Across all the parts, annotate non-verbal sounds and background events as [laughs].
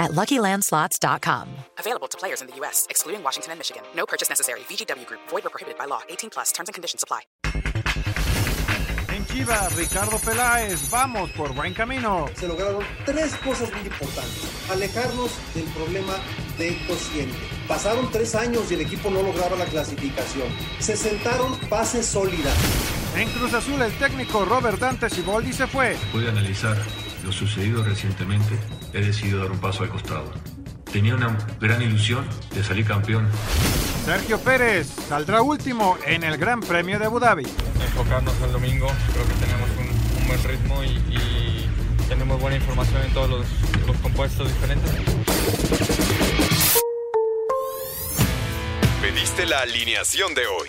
at LuckyLandSlots.com. Available to players in the U.S., excluding Washington and Michigan. No purchase necessary. VGW Group. Void or prohibited by law. 18 plus. Terms and conditions apply. En Chivas, Ricardo Peláez, vamos por buen camino. Se lograron tres cosas muy importantes. Alejarnos del problema de cociente. Pasaron tres años y el equipo no lograba la clasificación. Se sentaron bases sólidas. En Cruz Azul, el técnico Robert Dante Siboldi se fue. Pude analizar lo sucedido recientemente. He decidido dar un paso al costado. Tenía una gran ilusión de salir campeón. Sergio Pérez saldrá último en el Gran Premio de Abu Dhabi. Enfocarnos el domingo, creo que tenemos un, un buen ritmo y, y, tenemos buena información en todos los, los compuestos diferentes. Pediste la alineación de hoy.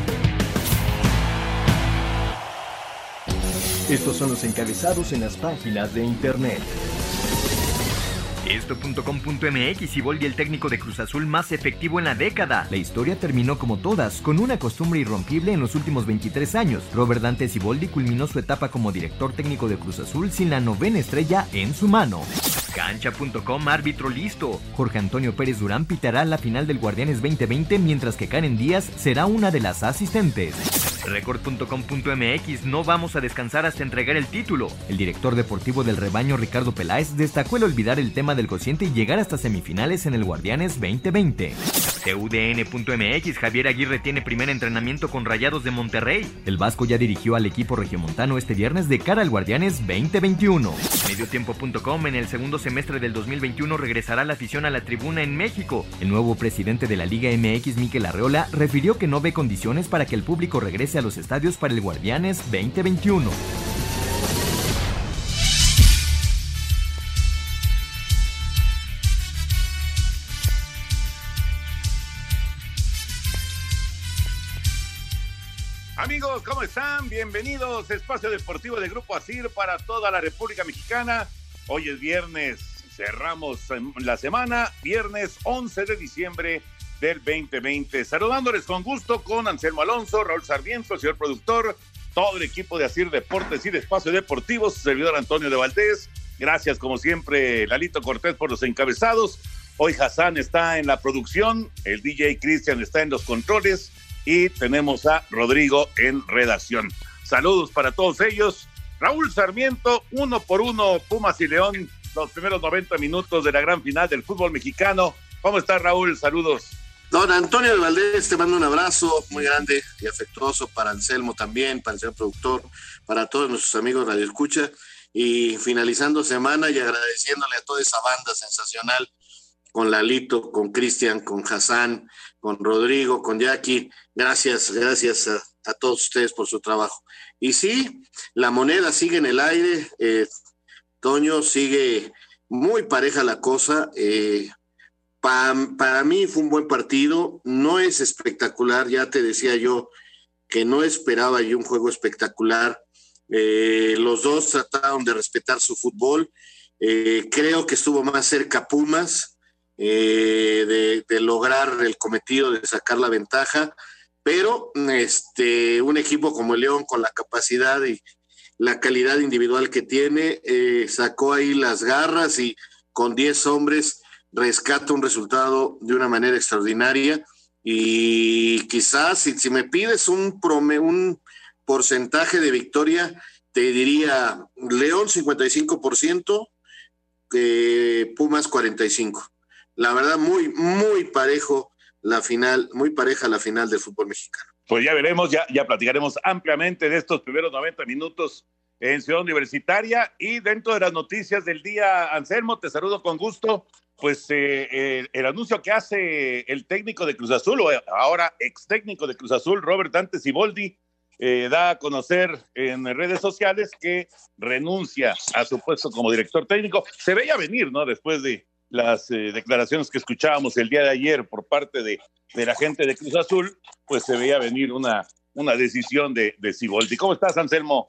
Estos son los encabezados en las páginas de internet. Esto.com.mx y Volvi el técnico de Cruz Azul más efectivo en la década. La historia terminó como todas, con una costumbre irrompible en los últimos 23 años. Robert Dante Siboldi culminó su etapa como director técnico de Cruz Azul sin la novena estrella en su mano. Cancha.com árbitro listo. Jorge Antonio Pérez Durán pitará la final del Guardianes 2020 mientras que Karen Díaz será una de las asistentes. Record.com.mx no vamos a descansar hasta entregar el título. El director deportivo del rebaño Ricardo Peláez destacó el olvidar el tema del cociente y llegar hasta semifinales en el Guardianes 2020. TUDN.mx Javier Aguirre tiene primer entrenamiento con Rayados de Monterrey. El Vasco ya dirigió al equipo regiomontano este viernes de cara al Guardianes 2021. Mediotiempo.com en el segundo semestre del 2021 regresará la afición a la tribuna en México. El nuevo presidente de la Liga MX, Miquel Arreola, refirió que no ve condiciones para que el público regrese a los estadios para el Guardianes 2021. Amigos, ¿cómo están? Bienvenidos a Espacio Deportivo de Grupo ASIR para toda la República Mexicana. Hoy es viernes, cerramos la semana, viernes 11 de diciembre del 2020. Saludándoles con gusto con Anselmo Alonso, Raúl Sarmiento, señor productor, todo el equipo de ASIR Deportes y de Espacio Deportivo, su servidor Antonio de Valdés. Gracias, como siempre, Lalito Cortés por los encabezados. Hoy Hassan está en la producción, el DJ Cristian está en los controles y tenemos a Rodrigo en redacción. Saludos para todos ellos. Raúl Sarmiento, uno por uno, Pumas y León, los primeros 90 minutos de la gran final del fútbol mexicano. ¿Cómo estás, Raúl? Saludos. Don Antonio de Valdés, te mando un abrazo muy grande y afectuoso para Anselmo también, para el señor productor, para todos nuestros amigos Radio Escucha. Y finalizando semana y agradeciéndole a toda esa banda sensacional, con Lalito, con Cristian, con Hassan, con Rodrigo, con Jackie. Gracias, gracias a, todos ustedes por su trabajo. Y sí, la moneda sigue en el aire. Eh, Toño sigue muy pareja la cosa. Eh, pa, para mí fue un buen partido. No es espectacular, ya te decía yo que no esperaba yo un juego espectacular. Eh, los dos trataron de respetar su fútbol. creo que estuvo más cerca Pumas eh, de, lograr el cometido de sacar la ventaja, pero este, un equipo como León con la capacidad y la calidad individual que tiene, eh, sacó ahí las garras y con 10 hombres rescata un resultado de una manera extraordinaria y quizás si, me pides un, prome, un porcentaje de victoria, te diría León 55%, eh, Pumas 45% la verdad, muy, muy parejo la final, muy pareja la final del fútbol mexicano. pues ya veremos, ya, ya platicaremos ampliamente de estos primeros 90 minutos en Ciudad Universitaria y dentro de las noticias del día, Anselmo, te saludo con gusto. Pues eh, el, anuncio que hace el técnico de Cruz Azul, o ahora ex técnico de Cruz Azul, Robert Dante Siboldi, eh, da a conocer en redes sociales que renuncia a su puesto como director técnico. Se veía venir, ¿no? Después de las eh, declaraciones que escuchábamos el día de ayer por parte de, de, la gente de Cruz Azul, pues se veía venir una, una decisión de, de. ¿Cómo estás, Anselmo?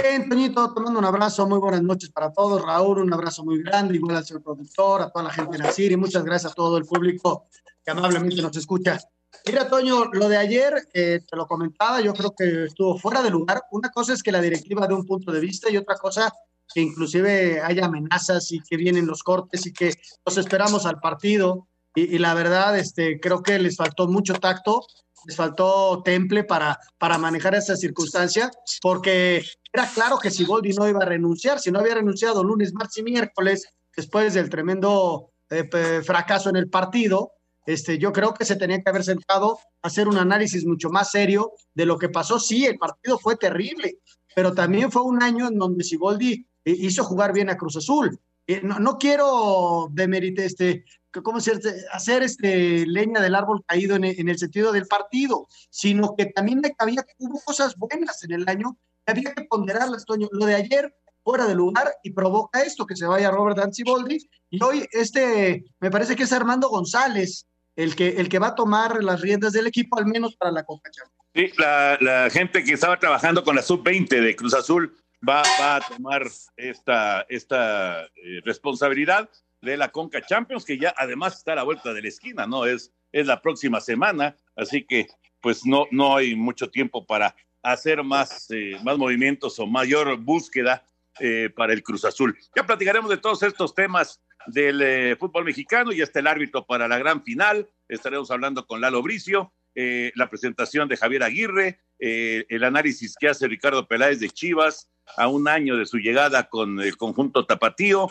Bien, Toñito, tomando un abrazo, muy buenas noches para todos. Raúl, un abrazo muy grande, igual al señor productor, a toda la gente de Nacir y muchas gracias a todo el público que amablemente nos escucha. Mira, Toño, lo de ayer, eh, te lo comentaba, yo creo que estuvo fuera de lugar. Una cosa es que la directiva dé un punto de vista y otra cosa que inclusive haya amenazas y que vienen los cortes y que nos esperamos al partido. Y, la verdad, este, creo que les faltó mucho tacto, les faltó temple para, para manejar esa circunstancia, porque era claro que si Goldi no iba a renunciar, si no había renunciado lunes, martes y miércoles, después del tremendo eh, fracaso en el partido, este, yo creo que se tenía que haber sentado a hacer un análisis mucho más serio de lo que pasó. Sí, el partido fue terrible, pero también fue un año en donde Siboldi eh, hizo jugar bien a Cruz Azul. Eh, no, no, quiero demerite, este, ¿cómo hacer este, leña del árbol caído en, el sentido del partido, sino que también había, hubo cosas buenas en el año, había que ponderarlas, Toño. Lo de ayer fuera de lugar y provoca esto, que se vaya Robert Boldi Y hoy este, me parece que es Armando González, el que, el que va a tomar las riendas del equipo, al menos para la Copa Sí, la, gente que estaba trabajando con la sub-20 de Cruz Azul va, va, a tomar esta, esta eh, responsabilidad de la Conca Champions, que ya además está a la vuelta de la esquina, ¿no? Es, es la próxima semana, así que pues no, no hay mucho tiempo para hacer más, eh, más movimientos o mayor búsqueda eh, para el Cruz Azul. Ya platicaremos de todos estos temas del eh, fútbol mexicano y está el árbitro para la gran final. Estaremos hablando con Lalo Bricio, la presentación de Javier Aguirre, el análisis que hace Ricardo Peláez de Chivas a un año de su llegada con el conjunto Tapatío,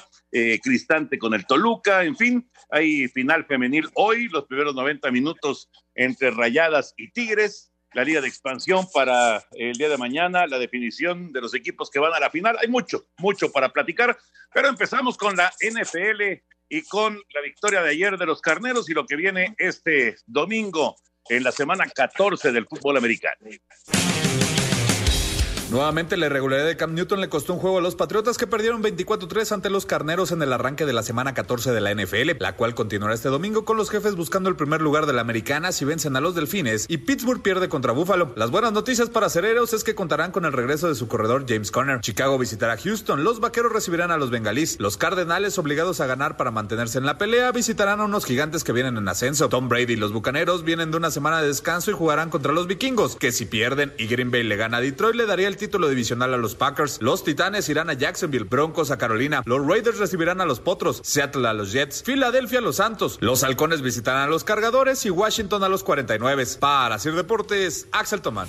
Cristante con el Toluca, en fin, hay final femenil hoy, los primeros 90 minutos entre Rayadas y Tigres la Liga de Expansión para el día de mañana, la definición de los equipos que van a la final. Hay mucho, mucho para platicar, pero empezamos con la NFL y con la victoria de ayer de los Carneros y lo que viene este domingo en la semana 14 del fútbol americano. Nuevamente la irregularidad de Cam Newton le costó un juego a los Patriotas que perdieron 24-3 ante los Carneros en el arranque de la semana 14 de la NFL, la cual continuará este domingo con los jefes buscando el primer lugar de la americana si vencen a los Delfines y Pittsburgh pierde contra Buffalo. Las buenas noticias para Cereros es que contarán con el regreso de su corredor James Conner. Chicago visitará Houston, los Vaqueros recibirán a los Bengalís, los Cardenales obligados a ganar para mantenerse en la pelea visitarán a unos gigantes que vienen en ascenso. Tom Brady y los Bucaneros vienen de una semana de descanso y jugarán contra los Vikingos, que si pierden y Green Bay le gana a Detroit le daría el título divisional a los Packers. Los Titanes irán a Jacksonville, Broncos a Carolina. Los Raiders recibirán a los Potros, Seattle a los Jets, Filadelfia a los Santos. Los Halcones visitarán a los Cargadores y Washington a los 49. Para Sir Deportes, Axel Tomán.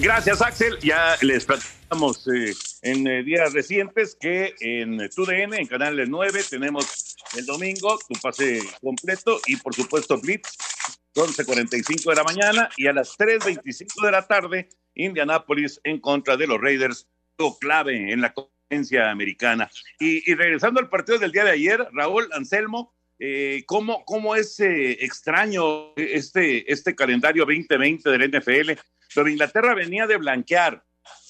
Gracias, Axel. Ya les platicamos eh, en eh, días recientes que en TUDN, en Canal 9, tenemos el domingo tu pase completo y, por supuesto, Blitz 11.45 de la mañana y a las 3.25 de la tarde, Indianapolis en contra de los Raiders, clave en la competencia americana. Y, regresando al partido del día de ayer, Raúl Anselmo, eh, ¿cómo, ¿cómo, es eh, extraño este, este calendario 2020 del NFL? Pero Inglaterra venía de blanquear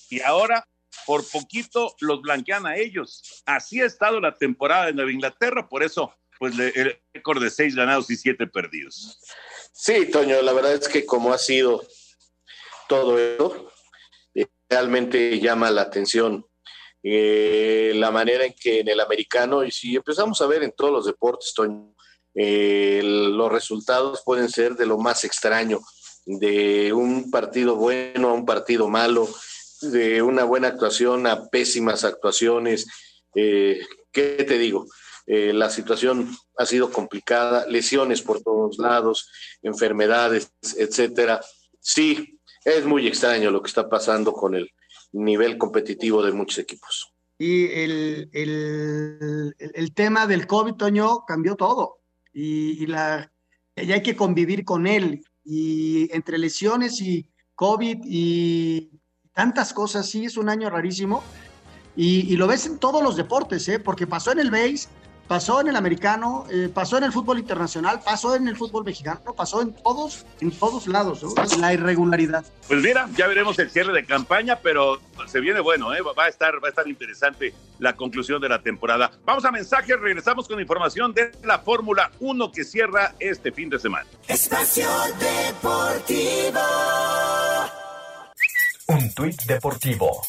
y ahora por poquito los blanquean a ellos. Así ha estado la temporada de Nueva Inglaterra, por eso pues el récord de seis ganados y siete perdidos. Sí, Toño, la verdad es que como ha sido todo esto, eh, realmente llama la atención eh, la manera en que en el americano, y si empezamos a ver en todos los deportes, Toño, eh, los resultados pueden ser de lo más extraño, de un partido bueno a un partido malo, de una buena actuación a pésimas actuaciones. ¿Qué te digo? Eh, la situación ha sido complicada, lesiones por todos lados, enfermedades, etcétera. Sí, es muy extraño lo que está pasando con el nivel competitivo de muchos equipos. Y el, el, el tema del COVID, Toño, cambió todo. Y, la, y hay que convivir con él. Y entre lesiones y COVID y tantas cosas, sí, es un año rarísimo. Y, y lo ves en todos los deportes, ¿eh? porque pasó en el base, pasó en el americano, eh, pasó en el fútbol internacional, pasó en el fútbol mexicano, pasó en todos, en todos lados, ¿no? la irregularidad. Pues mira, ya veremos el cierre de campaña, pero se viene bueno, ¿eh? va a estar, va a estar interesante la conclusión de la temporada. Vamos a mensajes, regresamos con información de la Fórmula 1 que cierra este fin de semana. Espacio Deportivo. Un tuit deportivo.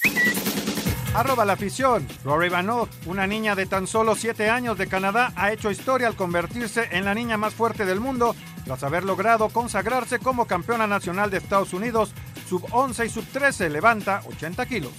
Arroba la afición. Rory Vanot, una niña de tan solo 7 años de Canadá, ha hecho historia al convertirse en la niña más fuerte del mundo tras haber logrado consagrarse como campeona nacional de Estados Unidos, sub 11 y sub 13, levanta 80 kilos.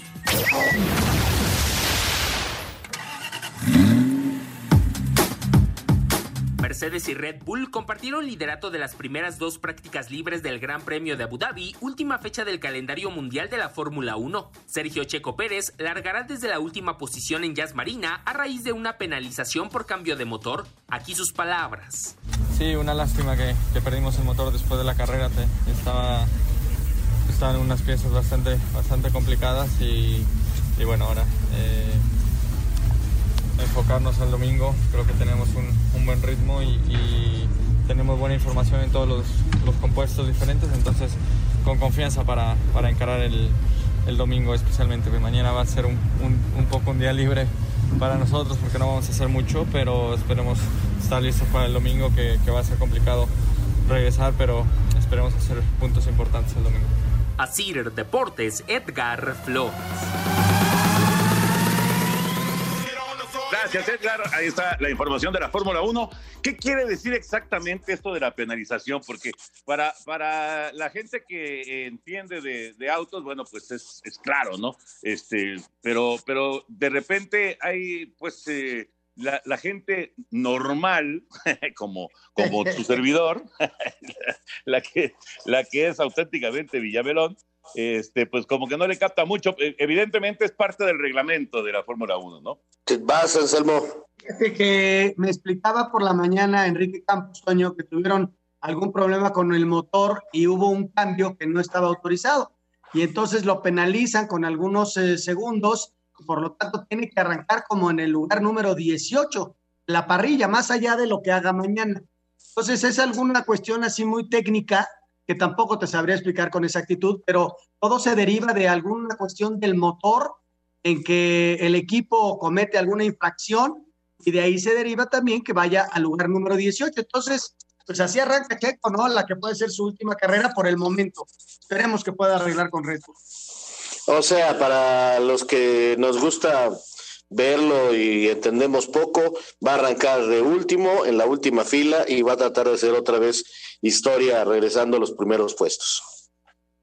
Mercedes y Red Bull compartieron liderato de las primeras dos prácticas libres del Gran Premio de Abu Dhabi, última fecha del calendario mundial de la Fórmula 1. Sergio Checo Pérez largará desde la última posición en Jazz Marina a raíz de una penalización por cambio de motor. Aquí sus palabras. Sí, una lástima que, que perdimos el motor después de la carrera. Estaban unas piezas bastante, bastante complicadas y, y bueno, ahora... Eh, enfocarnos al domingo. Creo que tenemos un, un buen ritmo y, y, tenemos buena información en todos los, los, compuestos diferentes, entonces con confianza para, para encarar el, el, domingo especialmente. Mañana va a ser un, un, un, poco un día libre para nosotros porque no vamos a hacer mucho, pero esperemos estar listos para el domingo que, que va a ser complicado regresar, pero esperemos hacer puntos importantes el domingo. Asir Deportes, Edgar Flores. Gracias, Edgar. Ahí está la información de la Fórmula 1. ¿Qué quiere decir exactamente esto de la penalización? Porque para, para la gente que entiende de, de autos, bueno, pues es, es, claro, ¿no? Este, pero, pero de repente hay, pues, eh, la, la, gente normal, [laughs] como, como tu [laughs] servidor, [laughs] la, que, la que es auténticamente Villamelón, este, pues como que no le capta mucho. Evidentemente es parte del reglamento de la Fórmula 1, ¿no? Vas, Anselmo. Que me explicaba por la mañana Enrique Campos, Toño, que tuvieron algún problema con el motor y hubo un cambio que no estaba autorizado. Y entonces lo penalizan con algunos eh, segundos, por lo tanto tiene que arrancar como en el lugar número 18, la parrilla, más allá de lo que haga mañana. Entonces es alguna cuestión así muy técnica que tampoco te sabría explicar con exactitud, pero todo se deriva de alguna cuestión del motor en que el equipo comete alguna infracción y de ahí se deriva también que vaya al lugar número 18. Entonces, pues así arranca Checo, ¿no? La que puede ser su última carrera por el momento. Esperemos que pueda arreglar con Red Bull. O sea, para los que nos gusta verlo y entendemos poco, va a arrancar de último, en la última fila y va a tratar de hacer otra vez historia regresando a los primeros puestos.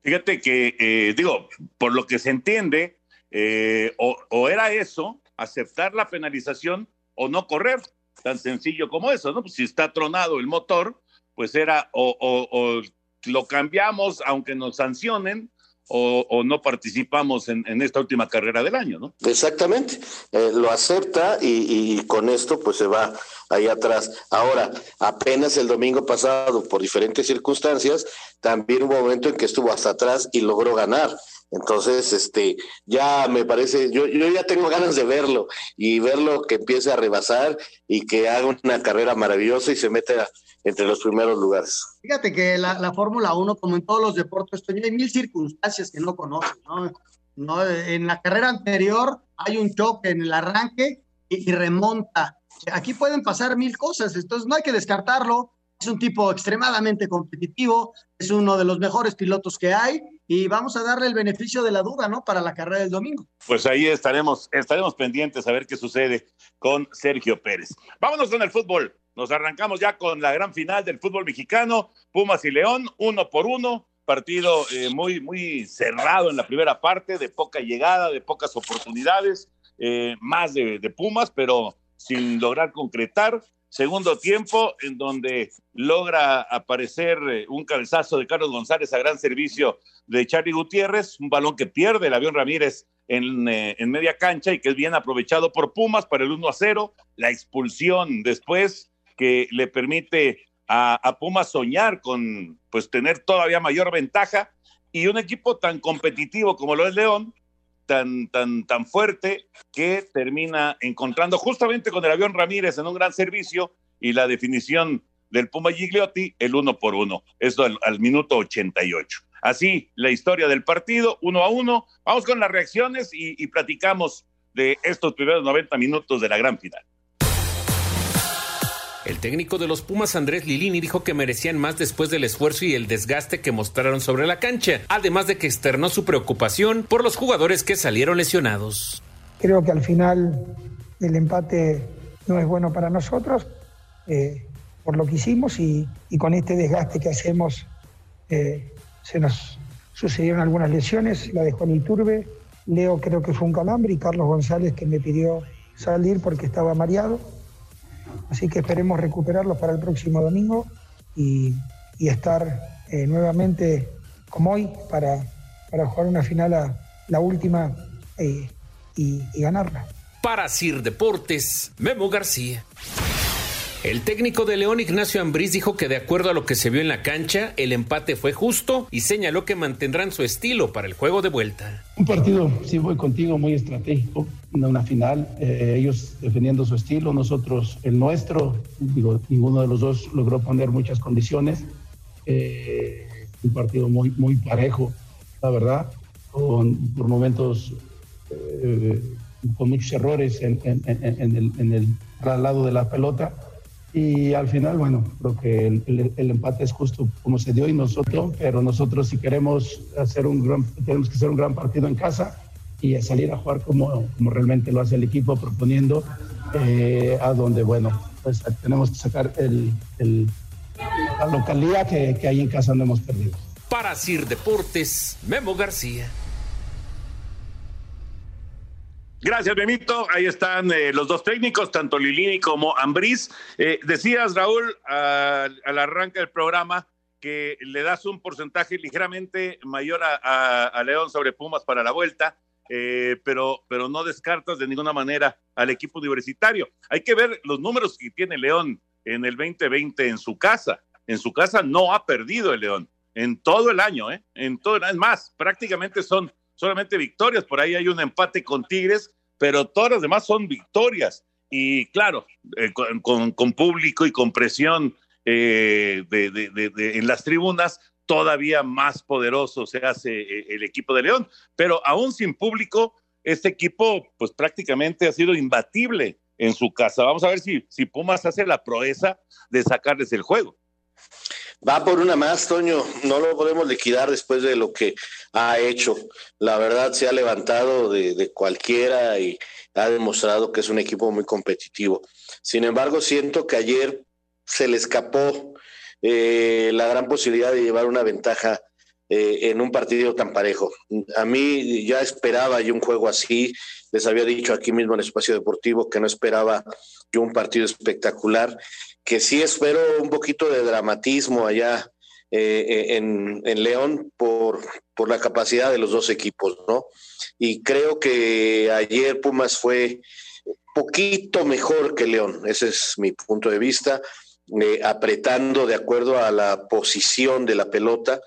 Fíjate que, eh, digo, por lo que se entiende, eh, o, o, era eso, aceptar la penalización o no correr, tan sencillo como eso, ¿no? Pues si está tronado el motor, pues era o, o, o lo cambiamos aunque nos sancionen, o, o, no participamos en, esta última carrera del año, ¿no? Exactamente, eh, lo acepta y, y, con esto pues se va ahí atrás. Ahora, apenas el domingo pasado, por diferentes circunstancias, también hubo un momento en que estuvo hasta atrás y logró ganar. Entonces, este, ya me parece, yo, yo ya tengo ganas de verlo y verlo que empiece a rebasar y que haga una carrera maravillosa y se meta entre los primeros lugares. Fíjate que la, la Fórmula 1, como en todos los deportes, hay mil circunstancias que no conoces, ¿no? ¿no? En la carrera anterior hay un choque en el arranque y, y remonta. Aquí pueden pasar mil cosas, entonces no hay que descartarlo. Es un tipo extremadamente competitivo, es uno de los mejores pilotos que hay y vamos a darle el beneficio de la duda, ¿no? Para la carrera del domingo. Pues ahí estaremos, estaremos pendientes a ver qué sucede con Sergio Pérez. Vámonos con el fútbol. Nos arrancamos ya con la gran final del fútbol mexicano, Pumas y León, uno por uno, partido eh, muy, muy cerrado en la primera parte, de poca llegada, de pocas oportunidades, eh, más de, Pumas, pero sin lograr concretar. Segundo tiempo, en donde logra aparecer eh, un cabezazo de Carlos González a gran servicio de Charlie Gutiérrez, un balón que pierde el avión Ramírez en, en, media cancha y que es bien aprovechado por Pumas para el 1 a 0. La expulsión después que le permite a, a Pumas soñar con pues tener todavía mayor ventaja y un equipo tan competitivo como lo es León, tan, tan, tan fuerte, que termina encontrando justamente con el avión Ramírez en un gran servicio y la definición del Puma Gigliotti, el uno por uno, esto al, minuto 88. Así, la historia del partido, uno a uno. Vamos con las reacciones y, y platicamos de estos primeros 90 minutos de la gran final. El técnico de los Pumas, Andrés Lilini, dijo que merecían más después del esfuerzo y el desgaste que mostraron sobre la cancha, además de que externó su preocupación por los jugadores que salieron lesionados. Creo que al final el empate no es bueno para nosotros eh, por lo que hicimos y, con este desgaste que hacemos eh, se nos sucedieron algunas lesiones, la de Juan Iturbe, Leo creo que fue un calambre y Carlos González que me pidió salir porque estaba mareado. Así que esperemos recuperarlos para el próximo domingo y, y estar eh, nuevamente como hoy para, para jugar una final, a, la última, eh, y, y ganarla. Para Sir Deportes, Memo García. El técnico de León, Ignacio Ambriz, dijo que de acuerdo a lo que se vio en la cancha, el empate fue justo y señaló que mantendrán su estilo para el juego de vuelta. Un partido, sí voy contigo, muy estratégico, una final, eh, ellos defendiendo su estilo, nosotros el nuestro, digo, ninguno de los dos logró poner muchas condiciones, eh, un partido muy, muy parejo, la verdad, con, por momentos eh, con muchos errores en, el, el traslado de la pelota y al final, bueno, creo que el, empate es justo como se dio y nosotros, pero nosotros si queremos hacer un gran, que hacer un gran partido en casa y salir a jugar como, como realmente lo hace el equipo, proponiendo eh, a donde, bueno, pues tenemos que sacar el, la localidad que, que en casa no hemos perdido. Para Sir Deportes, Memo García. Gracias, Benito. Ahí están eh, los dos técnicos, tanto Lilini como Ambriz. Eh, decías, Raúl, al, arranque del programa que le das un porcentaje ligeramente mayor a León sobre Pumas para la vuelta, eh, pero, pero no descartas de ninguna manera al equipo universitario. Hay que ver los números que tiene León en el 2020 en su casa. En su casa no ha perdido el León en todo el año, ¿eh? En todo el año. Es más, prácticamente son solamente victorias, por ahí hay un empate con Tigres, pero todas las demás son victorias. Y claro, eh, con, público y con presión eh, en las tribunas, todavía más poderoso se hace eh, el equipo de León. Pero aún sin público, este equipo pues prácticamente ha sido imbatible en su casa. Vamos a ver si, si Pumas hace la proeza de sacarles el juego. Va por una más, Toño. No lo podemos liquidar después de lo que ha hecho. La verdad se ha levantado de, cualquiera y ha demostrado que es un equipo muy competitivo. Sin embargo, siento que ayer se le escapó eh, la gran posibilidad de llevar una ventaja eh, en un partido tan parejo. A mí ya esperaba yo un juego así. Les había dicho aquí mismo en Espacio Deportivo que no esperaba yo un partido espectacular que sí espero un poquito de dramatismo allá eh, en, en, León por, por la capacidad de los dos equipos, ¿no? Y creo que ayer Pumas fue poquito mejor que León, ese es mi punto de vista, eh, apretando de acuerdo a la posición de la pelota,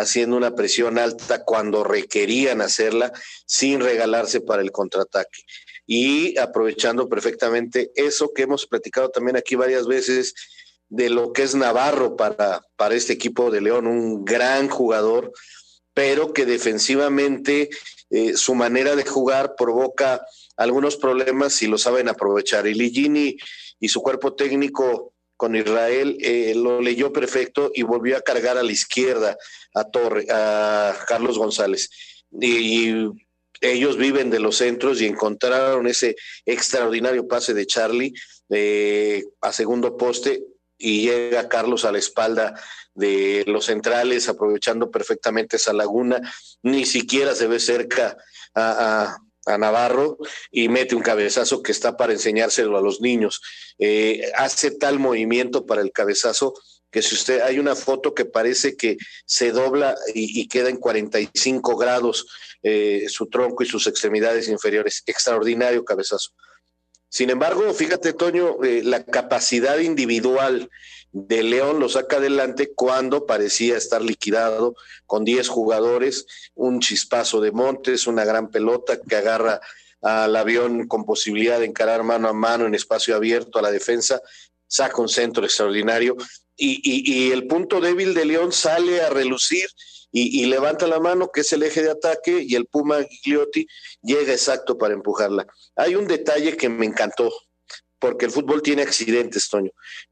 haciendo una presión alta cuando requerían hacerla, sin regalarse para el contraataque y aprovechando perfectamente eso que hemos platicado también aquí varias veces de lo que es Navarro para, para este equipo de León, un gran jugador, pero que defensivamente eh, su manera de jugar provoca algunos problemas si lo saben aprovechar. Y Ligini y su cuerpo técnico con Israel eh, lo leyó perfecto y volvió a cargar a la izquierda a Torre, a Carlos González. Y, ellos viven de los centros y encontraron ese extraordinario pase de Charlie eh, a segundo poste y llega Carlos a la espalda de los centrales, aprovechando perfectamente esa laguna, ni siquiera se ve cerca a, a, a Navarro y mete un cabezazo que está para enseñárselo a los niños. Eh, hace tal movimiento para el cabezazo que si usted hay una foto que parece que se dobla y, queda en 45 grados eh, su tronco y sus extremidades inferiores. Extraordinario cabezazo. Sin embargo, fíjate, Toño, eh, la capacidad individual de León lo saca adelante cuando parecía estar liquidado con 10 jugadores, un chispazo de Montes, una gran pelota que agarra al avión con posibilidad de encarar mano a mano en espacio abierto a la defensa, saca un centro extraordinario. Y, el punto débil de León sale a relucir y, levanta la mano, que es el eje de ataque, y el Puma Gigliotti llega exacto para empujarla. Hay un detalle que me encantó, porque el fútbol tiene accidentes, Toño.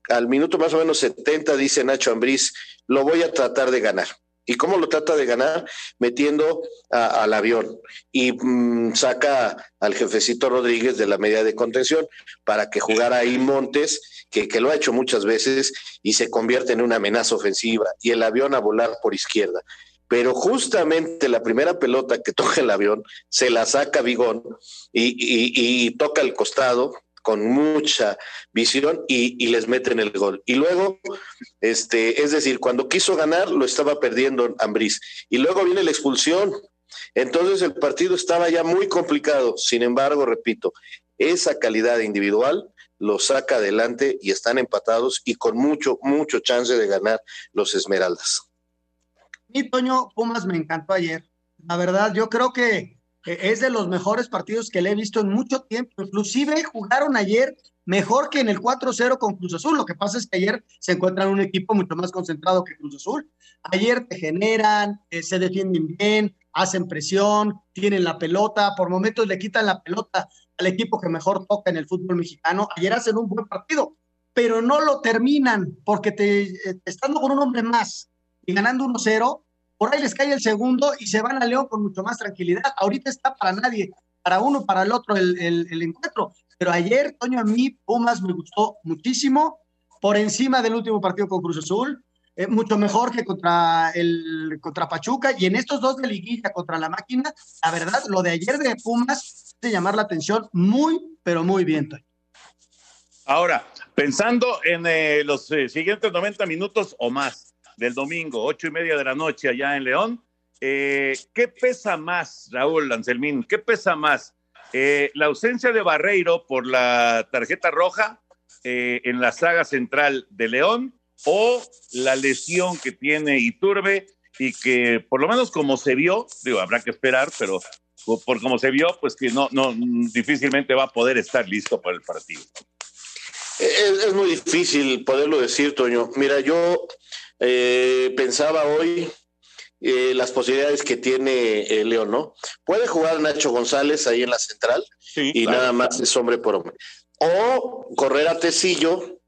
Al minuto más o menos 70 dice Nacho Ambriz, lo voy a tratar de ganar. ¿Y cómo lo trata de ganar? Metiendo al avión y mm, saca al jefecito Rodríguez de la media de contención para que jugara ahí Montes, que, que lo ha hecho muchas veces y se convierte en una amenaza ofensiva y el avión a volar por izquierda. Pero justamente la primera pelota que toca el avión se la saca Vigón y, y toca el costado, con mucha visión y, les meten el gol. Y luego, este, es decir, cuando quiso ganar, lo estaba perdiendo Ambriz. Y luego viene la expulsión. Entonces el partido estaba ya muy complicado. Sin embargo, repito, esa calidad individual lo saca adelante y están empatados y con mucho, mucho chance de ganar los Esmeraldas. Mi Toño Pumas me encantó ayer. La verdad, yo creo que es de los mejores partidos que le he visto en mucho tiempo. Inclusive jugaron ayer mejor que en el 4-0 con Cruz Azul. Lo que pasa es que ayer se encuentran un equipo mucho más concentrado que Cruz Azul. Ayer te generan, eh, se defienden bien, hacen presión, tienen la pelota, por momentos le quitan la pelota al equipo que mejor toca en el fútbol mexicano. Ayer hacen un buen partido, pero no lo terminan porque te, eh, estando con un hombre más y ganando 1-0, por ahí les cae el segundo y se van a León con mucho más tranquilidad. Ahorita está para nadie, para uno, para el otro el, encuentro. Pero ayer, Toño, a mí Pumas me gustó muchísimo, por encima del último partido con Cruz Azul, eh, mucho mejor que contra, el, contra Pachuca. Y en estos dos de liguilla contra la máquina, la verdad, lo de ayer de Pumas de llamar la atención muy, pero muy bien, Toño. Ahora, pensando en eh, los eh, siguientes 90 minutos o más, del domingo, ocho y media de la noche allá en León. Eh, ¿Qué pesa más, Raúl Anselmín? ¿Qué pesa más? Eh, ¿La ausencia de Barreiro por la tarjeta roja eh, en la saga central de León o la lesión que tiene Iturbe y que por lo menos como se vio, digo, habrá que esperar, pero por como se vio, pues que no, no, difícilmente va a poder estar listo para el partido. Es, es muy difícil poderlo decir, Toño. Mira, yo eh, pensaba hoy eh, las posibilidades que tiene eh, León, ¿no? Puede jugar Nacho González ahí en la central y nada más es hombre por hombre. O correr a Tecillo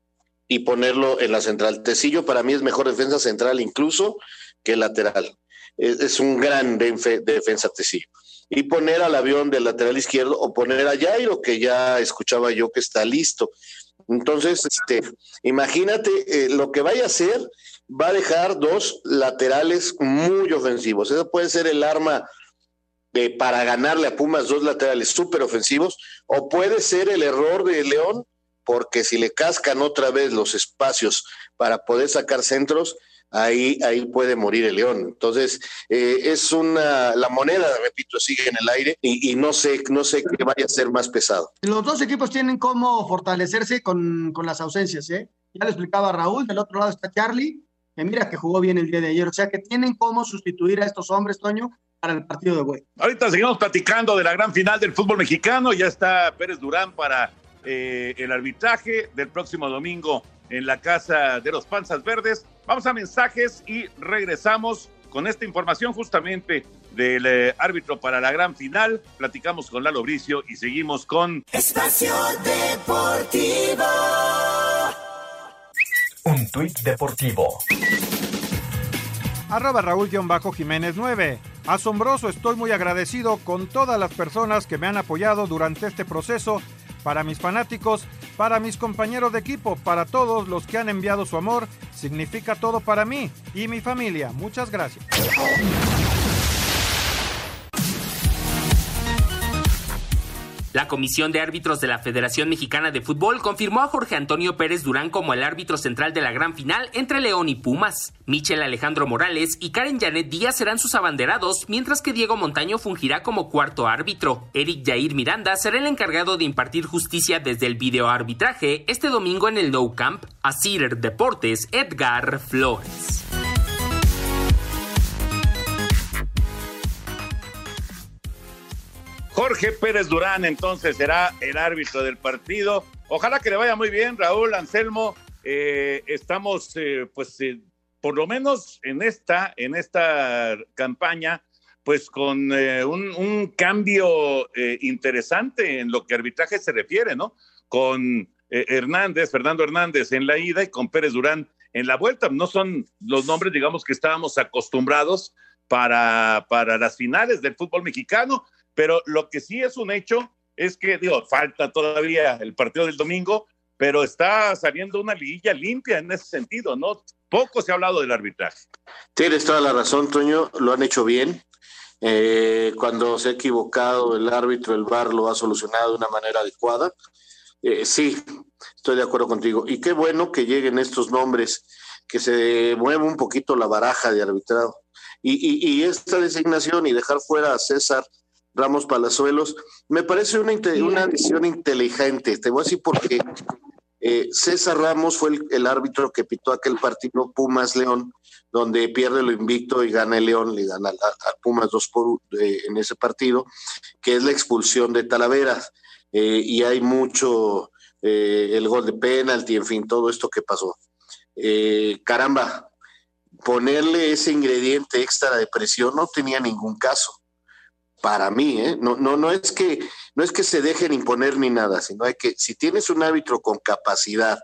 y ponerlo en la central. Tecillo para mí es mejor defensa central incluso que lateral. Es, un gran defensa Tecillo. Y poner al avión del lateral izquierdo o poner a Jairo, que ya escuchaba yo que está listo. Entonces, este, imagínate lo que vaya a hacer va a dejar dos laterales muy ofensivos. Eso puede ser el arma de, para ganarle a Pumas, dos laterales súper ofensivos, o puede ser el error de León, porque si le cascan otra vez los espacios para poder sacar centros, ahí, ahí puede morir el León. Entonces, eh, es una, la moneda, repito, sigue en el aire y, no sé, no sé qué vaya a ser más pesado. Los dos equipos tienen cómo fortalecerse con, con las ausencias, ¿eh? Ya lo explicaba Raúl, del otro lado está Charlie, mira que jugó bien el día de ayer. O sea que tienen cómo sustituir a estos hombres, Toño, para el partido de hoy. Ahorita seguimos platicando de la gran final del fútbol mexicano. Ya está Pérez Durán para eh, el arbitraje del próximo domingo en la Casa de los Panzas Verdes. Vamos a mensajes y regresamos con esta información justamente del eh, árbitro para la gran final. Platicamos con Lalo Bricio y seguimos con Espacio Deportivo. Un tuit deportivo. Arroba Raúl-Jiménez 9. Asombroso, estoy muy agradecido con todas las personas que me han apoyado durante este proceso, para mis fanáticos, para mis compañeros de equipo, para todos los que han enviado su amor, significa todo para mí y mi familia. Muchas gracias. La Comisión de Árbitros de la Federación Mexicana de Fútbol confirmó a Jorge Antonio Pérez Durán como el árbitro central de la gran final entre León y Pumas. Michel Alejandro Morales y Karen Janet Díaz serán sus abanderados, mientras que Diego Montaño fungirá como cuarto árbitro. Eric Jair Miranda será el encargado de impartir justicia desde el videoarbitraje este domingo en el No Camp. A Deportes, Edgar Flores. Jorge Pérez Durán entonces será el árbitro del partido. Ojalá que le vaya muy bien, Raúl Anselmo. Eh, estamos, eh, pues, eh, por lo menos en esta, en esta campaña, pues con un, cambio interesante en lo que arbitraje se refiere, ¿no? Con Hernández, Fernando Hernández en la ida y con Pérez Durán en la vuelta. No son los nombres, digamos, que estábamos acostumbrados para, para las finales del fútbol mexicano. Pero lo que sí es un hecho es que, digo, falta todavía el partido del domingo, pero está saliendo una liguilla limpia en ese sentido, ¿no? Poco se ha hablado del arbitraje. Tienes toda la razón, Toño, lo han hecho bien. Eh, cuando se ha equivocado el árbitro, el VAR lo ha solucionado de una manera adecuada. Eh, sí, estoy de acuerdo contigo. Y qué bueno que lleguen estos nombres, que se mueva un poquito la baraja de arbitrado. Y, y esta designación y dejar fuera a César Ramos Palazuelos. Me parece una, una decisión inteligente. Te voy a decir por qué. Eh, César Ramos fue el, árbitro que pitó aquel partido Pumas León, donde pierde lo invicto y gana el León, le gana a, Pumas 2 por en ese partido, que es la expulsión de Talaveras. Eh, y hay mucho, eh, el gol de penalti, en fin, todo esto que pasó. caramba, ponerle ese ingrediente extra de presión no tenía ningún caso para mí, ¿eh? no, no, no, es que, no es que se dejen imponer ni nada, sino que, si tienes un árbitro con capacidad,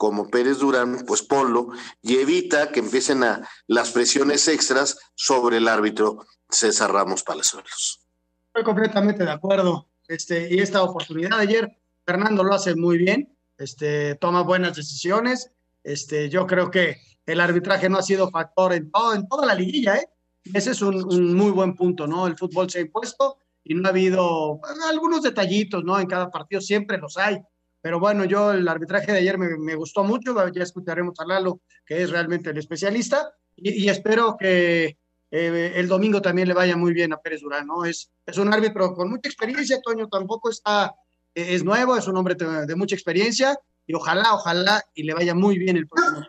como Pérez Durán, pues ponlo y evita que empiecen a las presiones extras sobre el árbitro César Ramos Palazuelos. Estoy completamente de acuerdo. Este, y esta oportunidad de ayer, Fernando lo hace muy bien, este, toma buenas decisiones. Este, yo creo que el arbitraje no ha sido factor en, todo, en toda la liguilla, ¿eh? Ese es un, muy buen punto, ¿no? El fútbol se ha impuesto y no ha habido pues, algunos detallitos, ¿no? En cada partido siempre los hay. Pero bueno, yo el arbitraje de ayer me, gustó mucho, ya escucharemos a Lalo, que es realmente el especialista, y, espero que eh, el domingo también le vaya muy bien a Pérez Durán, ¿no? Es, es un árbitro con mucha experiencia, Toño tampoco está, eh, es nuevo, es un hombre de, mucha experiencia, y ojalá, ojalá, y le vaya muy bien el próximo.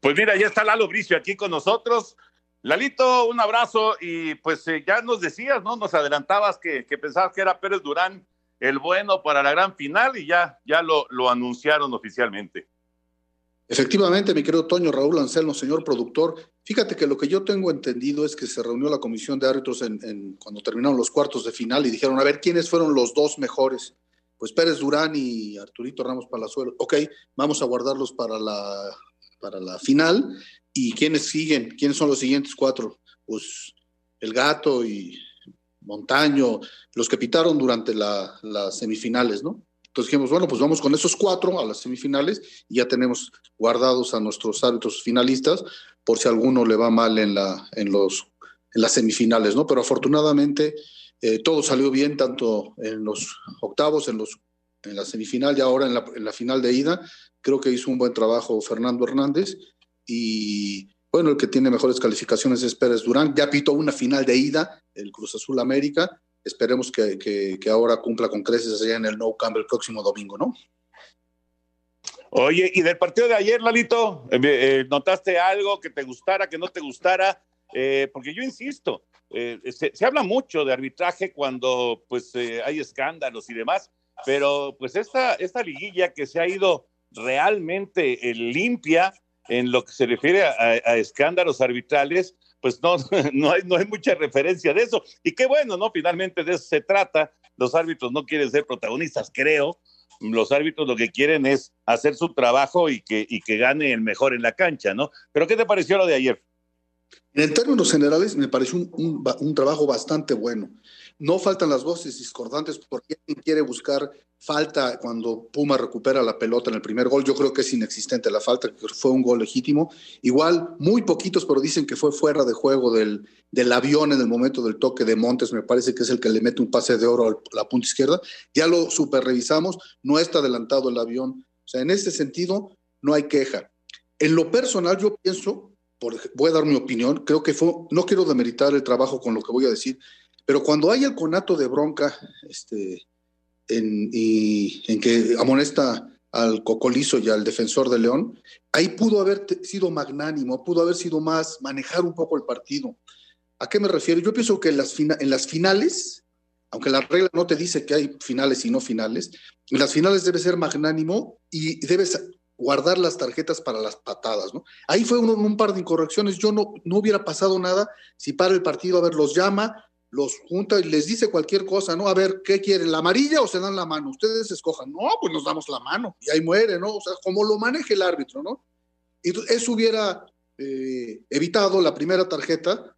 Pues mira, ya está Lalo Bricio aquí con nosotros. Lalito, un abrazo y pues eh, ya nos decías, ¿no? Nos adelantabas que, pensabas que era Pérez Durán el bueno para la gran final y ya, ya lo, anunciaron oficialmente. Efectivamente, mi querido Toño Raúl Anselmo, señor productor, fíjate que lo que yo tengo entendido es que se reunió la comisión de árbitros en, cuando terminaron los cuartos de final y dijeron, a ver, ¿quiénes fueron los dos mejores? Pues Pérez Durán y Arturito Ramos Palazuelo. Ok, vamos a guardarlos para la, para la final ¿Y quiénes siguen? ¿Quiénes son los siguientes cuatro? Pues el gato y Montaño, los que pitaron durante las semifinales, ¿no? Entonces dijimos, bueno, pues vamos con esos cuatro a las semifinales y ya tenemos guardados a nuestros árbitros finalistas por si alguno le va mal en, la, en, los, en las semifinales, ¿no? Pero afortunadamente eh, todo salió bien, tanto en los octavos, en, los, en la semifinal y ahora en la, en la final de ida. Creo que hizo un buen trabajo Fernando Hernández y bueno, el que tiene mejores calificaciones es Pérez Durán. Ya pitó una final de ida, el Cruz Azul América. Esperemos que, que, ahora cumpla con creces allá en el No Camp el próximo domingo, ¿no? Oye, y del partido de ayer, Lalito, eh, eh, ¿notaste algo que te gustara, que no te gustara? Eh, porque yo insisto, se, se, habla mucho de arbitraje cuando pues hay escándalos y demás, pero pues esta, esta liguilla que se ha ido realmente limpia, en lo que se refiere a, escándalos arbitrales, pues no, [laughs] no, hay, no hay mucha referencia de eso. Y qué bueno, ¿no? Finalmente de eso se trata. Los árbitros no quieren ser protagonistas, creo. Los árbitros lo que quieren es hacer su trabajo y que, y que gane el mejor en la cancha, ¿no? Pero ¿qué te pareció lo de ayer? En términos generales, me pareció un, un, un trabajo bastante bueno. No faltan las voces discordantes porque quien quiere buscar falta cuando Puma recupera la pelota en el primer gol. Yo creo que es inexistente la falta, que fue un gol legítimo. Igual, muy poquitos, pero dicen que fue fuera de juego del, avión en el momento del toque de Montes. Me parece que es el que le mete un pase de oro a la punta izquierda. Ya lo super revisamos, no está adelantado el avión. O sea, en ese sentido, no hay queja. En lo personal, yo pienso, voy a dar mi opinión, creo que fue, no quiero demeritar el trabajo con lo que voy a decir, pero cuando hay el conato de bronca, este, en, y, en que amonesta al Cocolizo y al defensor de León, ahí pudo haber sido magnánimo, pudo haber sido más, manejar un poco el partido. ¿A qué me refiero? Yo pienso que en las, finales, aunque la regla no te dice que hay finales y no finales, en las finales debe ser magnánimo y debes guardar las tarjetas para las patadas. Ahí fue un, un par de incorrecciones, yo no, no hubiera pasado nada si para el partido, a ver, los llama, los junta y les dice cualquier cosa, ¿no? A ver, ¿qué quieren? ¿La amarilla o se dan la mano? Ustedes escojan. No, pues nos damos la mano y ahí muere, ¿no? O sea, como lo maneje el árbitro, ¿no? Y eso hubiera eh, evitado la primera tarjeta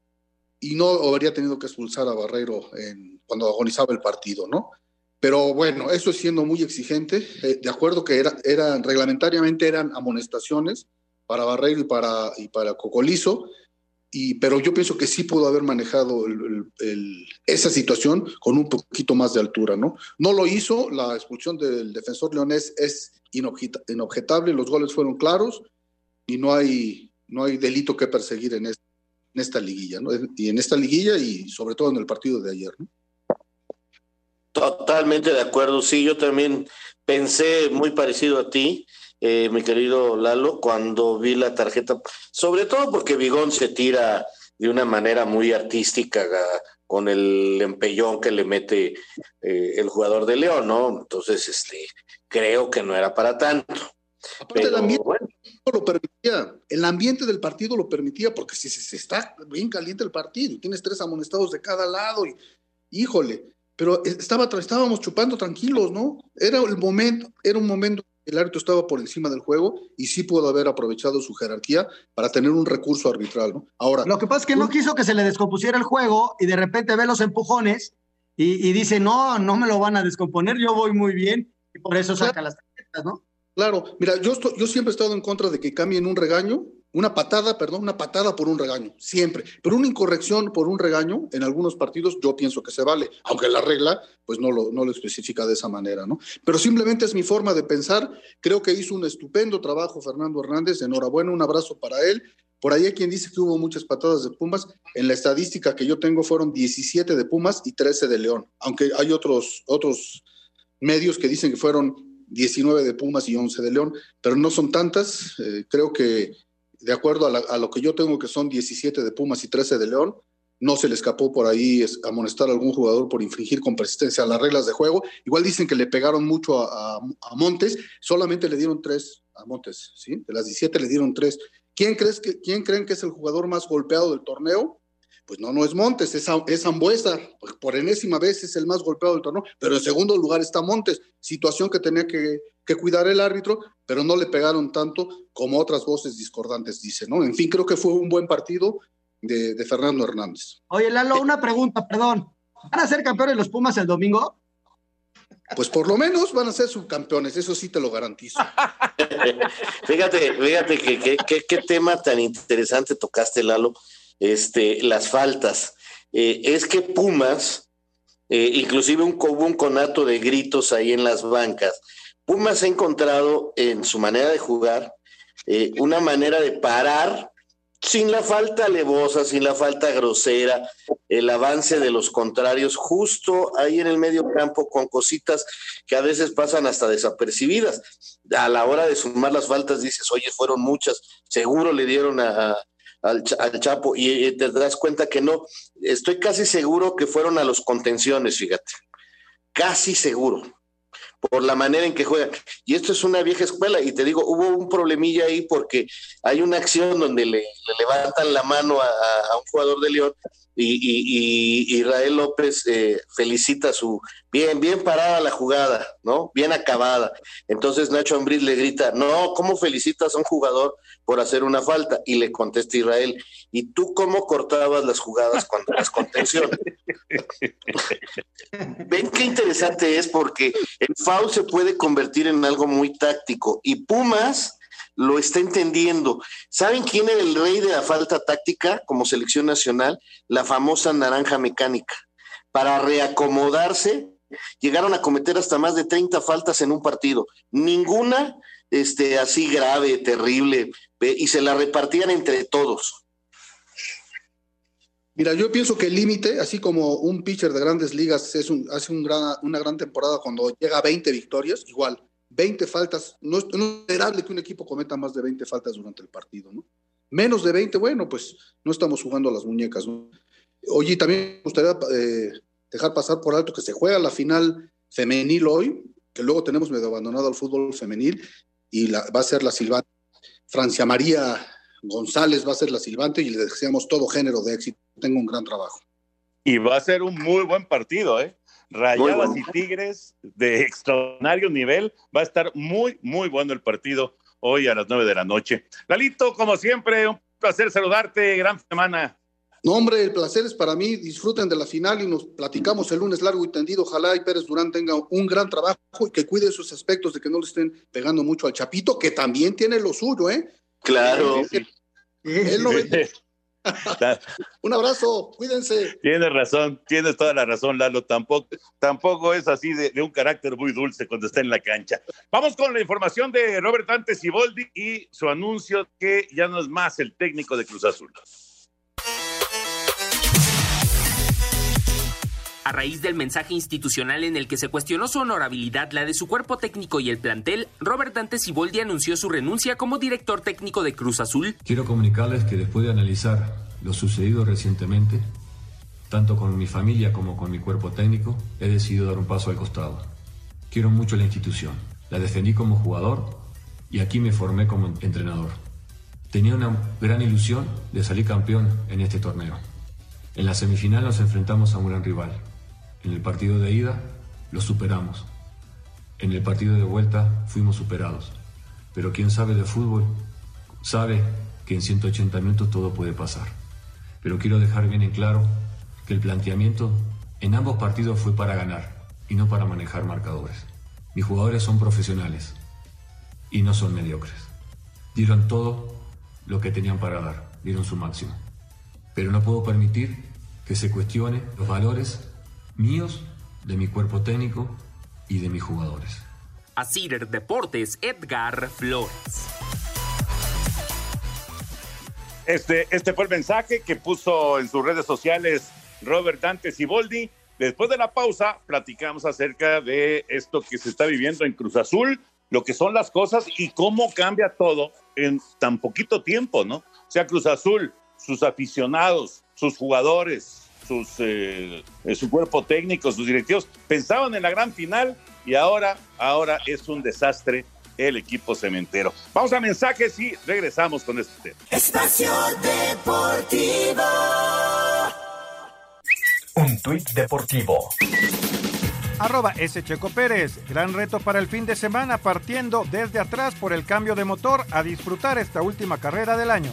y no habría tenido que expulsar a Barreiro en, cuando agonizaba el partido, ¿no? Pero bueno, eso es siendo muy exigente. Eh, de acuerdo que era, eran reglamentariamente eran amonestaciones para Barreiro y para, y para Cocolizo, y, pero yo pienso que sí pudo haber manejado el, el, el, esa situación con un poquito más de altura, ¿no? No lo hizo, la expulsión del defensor leonés es inobjetable, los goles fueron claros y no hay, no hay delito que perseguir en en esta liguilla, ¿no? Y en esta liguilla y sobre todo en el partido de ayer, ¿no? Totalmente de acuerdo, sí, yo también pensé muy parecido a ti eh, mi querido Lalo, cuando vi la tarjeta, sobre todo porque Vigón se tira de una manera muy artística con el empellón que le mete eh, el jugador de León, ¿no? Entonces, este, creo que no era para tanto. Aparte, Pero, el ambiente bueno. lo permitía, el ambiente del partido lo permitía, porque si se, está bien caliente el partido y tienes tres amonestados de cada lado, y híjole, pero estaba, estábamos chupando tranquilos, ¿no? Era el momento, era un momento el árbitro estaba por encima del juego y sí pudo haber aprovechado su jerarquía para tener un recurso arbitral, ¿no? Ahora. Lo que pasa es que no quiso que se le descompusiera el juego y de repente ve los empujones y, y dice, no, no me lo van a descomponer, yo voy muy bien, y por eso saca claro. las tarjetas, ¿no? Claro, mira, yo, estoy, yo siempre he estado en contra de que cambien un regaño una patada, perdón, una patada por un regaño, siempre. Pero una incorrección por un regaño, en algunos partidos yo pienso que se vale, aunque la regla pues no lo, no lo especifica de esa manera, ¿no? Pero simplemente es mi forma de pensar. Creo que hizo un estupendo trabajo Fernando Hernández, enhorabuena, un abrazo para él. Por ahí hay quien dice que hubo muchas patadas de Pumas. En la estadística que yo tengo fueron 17 de Pumas y 13 de León, aunque hay otros, otros medios que dicen que fueron 19 de Pumas y 11 de León, pero no son tantas. Eh, creo que de acuerdo a, la, a, lo que yo tengo, que son 17 de Pumas y 13 de León, no se le escapó por ahí amonestar a algún jugador por infringir con persistencia las reglas de juego. Igual dicen que le pegaron mucho a, a, Montes, solamente le dieron tres a Montes, ¿sí? De las 17 le dieron tres. ¿Quién, crees que, ¿Quién creen que es el jugador más golpeado del torneo? Pues no, no es Montes, es, es Ambuesa, por enésima vez es el más golpeado del torneo, pero en segundo lugar está Montes, situación que tenía que, que cuidar el árbitro, pero no le pegaron tanto como otras voces discordantes dicen, ¿no? En fin, creo que fue un buen partido de, de Fernando Hernández. Oye, Lalo, una pregunta, perdón. ¿Van a ser campeones los Pumas el domingo? Pues por lo menos van a ser subcampeones, eso sí te lo garantizo. [laughs] fíjate, fíjate que, que, que, qué tema tan interesante tocaste, Lalo, este, las faltas. Eh, es que Pumas, eh, inclusive un, hubo un conato de gritos ahí en las bancas, Pumas ha encontrado en su manera de jugar eh, una manera de parar sin la falta alevosa, sin la falta grosera, el avance de los contrarios, justo ahí en el medio campo con cositas que a veces pasan hasta desapercibidas. A la hora de sumar las faltas dices, oye, fueron muchas, seguro le dieron a, a al, al, Chapo y te das cuenta que no. Estoy casi seguro que fueron a los contenciones, fíjate. Casi seguro por la manera en que juegan. Y esto es una vieja escuela, y te digo, hubo un problemilla ahí porque hay una acción donde le, le levantan la mano a, un jugador de León y, Israel López eh, felicita su bien, bien parada la jugada, ¿no? Bien acabada. Entonces Nacho Ambriz le grita, no, ¿cómo felicitas a un jugador por hacer una falta? Y le contesta Israel, ¿y tú cómo cortabas las jugadas cuando las contención? [laughs] Ven qué interesante es porque el foul se puede convertir en algo muy táctico y Pumas lo está entendiendo. ¿Saben quién era el rey de la falta táctica como selección nacional? La famosa naranja mecánica. Para reacomodarse, llegaron a cometer hasta más de 30 faltas en un partido. Ninguna este, así grave, terrible, y se la repartían entre todos. Mira, yo pienso que el límite, así como un pitcher de grandes ligas es hace un una gran temporada cuando llega a 20 victorias, igual, 20 faltas, no es, no esperable que un equipo cometa más de 20 faltas durante el partido, ¿no? Menos de 20, bueno, pues no estamos jugando las muñecas, ¿no? Oye, también me gustaría eh, dejar pasar por alto que se juega la final femenil hoy, que luego tenemos medio abandonado al fútbol femenil, y la, va a ser la silbante. Francia María González va a ser la silbante y le deseamos todo género de éxito. Tengo un gran trabajo. Y va a ser un muy buen partido, ¿eh? Rayadas y Tigres de extraordinario nivel. Va a estar muy, muy bueno el partido hoy a las nueve de la noche. Lalito, como siempre, un placer saludarte. Gran semana. No, hombre, el placer es para mí. Disfruten de la final y nos platicamos el lunes largo y tendido. Ojalá y Pérez Durán tenga un gran trabajo y que cuide esos aspectos de que no le estén pegando mucho al Chapito, que también tiene lo suyo, ¿eh? Claro. Él no [laughs] Un abrazo, cuídense. Tienes razón, tienes toda la razón, Lalo. Tampoco, tampoco es así de, un carácter muy dulce cuando está en la cancha. Vamos con la información de Robert Dante Siboldi y su anuncio que ya no es más el técnico de Cruz Azul. A raíz del mensaje institucional en el que se cuestionó su honorabilidad, la de su cuerpo técnico y el plantel, Robert Dante Siboldi anunció su renuncia como director técnico de Cruz Azul. Quiero comunicarles que después de analizar lo sucedido recientemente, tanto con mi familia como con mi cuerpo técnico, he decidido dar un paso al costado. Quiero mucho la institución, la defendí como jugador y aquí me formé como entrenador. Tenía una gran ilusión de salir campeón en este torneo. En la semifinal nos enfrentamos a un gran rival, en el partido de ida lo superamos. En el partido de vuelta fuimos superados. Pero quien sabe de fútbol sabe que en 180 minutos todo puede pasar. Pero quiero dejar bien en claro que el planteamiento en ambos partidos fue para ganar y no para manejar marcadores. Mis jugadores son profesionales y no son mediocres. Dieron todo lo que tenían para dar, dieron su máximo. Pero no puedo permitir que se cuestione los valores míos, de mi cuerpo técnico y de mis jugadores. Así Deportes, Edgar Flores. Este, este fue el mensaje que puso en sus redes sociales Robert Dante Siboldi. Después de la pausa, platicamos acerca de esto que se está viviendo en Cruz Azul, lo que son las cosas y cómo cambia todo en tan poquito tiempo, ¿no? O sea, Cruz Azul, sus aficionados, sus jugadores, sus, eh, su cuerpo técnico, sus directivos, pensaban en la gran final y ahora, ahora es un desastre el equipo cementero. Vamos a mensajes y regresamos con este tema. Espacio Deportivo. Un tuit deportivo. Arroba S. Checo Pérez. Gran reto para el fin de semana partiendo desde atrás por el cambio de motor a disfrutar esta última carrera del año.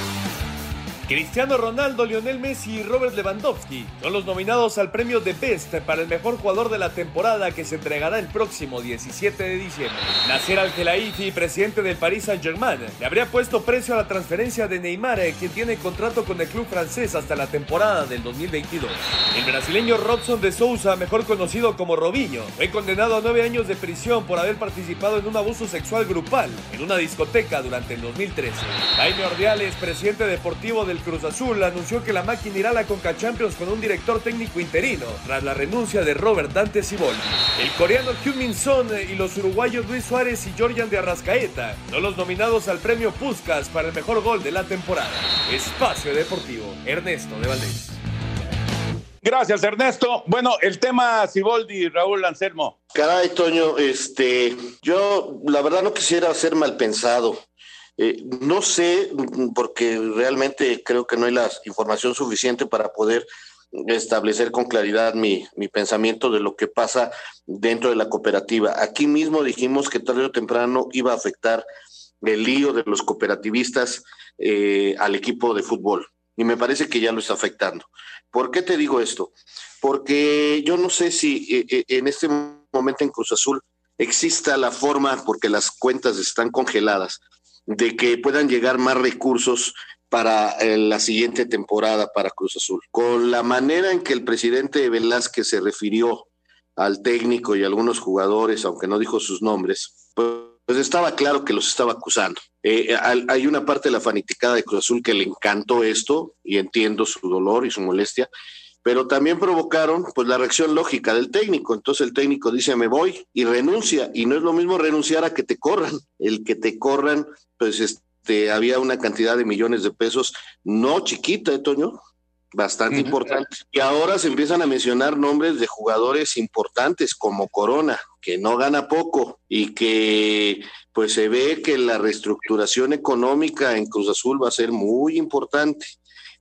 Cristiano Ronaldo, Lionel Messi y Robert Lewandowski son los nominados al premio de Best para el mejor jugador de la temporada que se entregará el próximo 17 de diciembre. Nasser Al-Khelaifi, presidente del Paris Saint-Germain, le habría puesto precio a la transferencia de Neymar, eh, quien tiene contrato con el club francés hasta la temporada del 2022. El brasileño Robson de Souza, mejor conocido como Robinho, fue condenado a nueve años de prisión por haber participado en un abuso sexual grupal en una discoteca durante el 2013. Jaime Ordiales, presidente deportivo del Cruz Azul anunció que la máquina irá a la Conca Champions con un director técnico interino tras la renuncia de Robert Dante Siboldi. El coreano Hyun Min Son y los uruguayos Luis Suárez y Jordan de Arrascaeta son los nominados al premio Puskas para el mejor gol de la temporada. Espacio Deportivo, Ernesto de Valdés. Gracias, Ernesto. Bueno, el tema Siboldi, Raúl Anselmo. Caray, Toño, este, yo la verdad no quisiera ser mal pensado. Eh, no sé, porque realmente creo que no hay la información suficiente para poder establecer con claridad mi, mi, pensamiento de lo que pasa dentro de la cooperativa. Aquí mismo dijimos que tarde o temprano iba a afectar el lío de los cooperativistas eh, al equipo de fútbol y me parece que ya lo está afectando. ¿Por qué te digo esto? Porque yo no sé si eh, eh, en este momento en Cruz Azul exista la forma, porque las cuentas están congeladas, de que puedan llegar más recursos para eh, la siguiente temporada para Cruz Azul. Con la manera en que el presidente Velázquez se refirió al técnico y a algunos jugadores, aunque no dijo sus nombres, pues pues estaba claro que los estaba acusando. Eh, hay una parte de la fanaticada de Cruz Azul que le encantó esto y entiendo su dolor y su molestia, pero también provocaron pues la reacción lógica del técnico. Entonces el técnico dice me voy y renuncia y no es lo mismo renunciar a que te corran. El que te corran, pues este, había una cantidad de millones de pesos no chiquita, ¿eh, Toño? Bastante importante. Y ahora se empiezan a mencionar nombres de jugadores importantes como Corona, que no gana poco y que pues se ve que la reestructuración económica en Cruz Azul va a ser muy importante.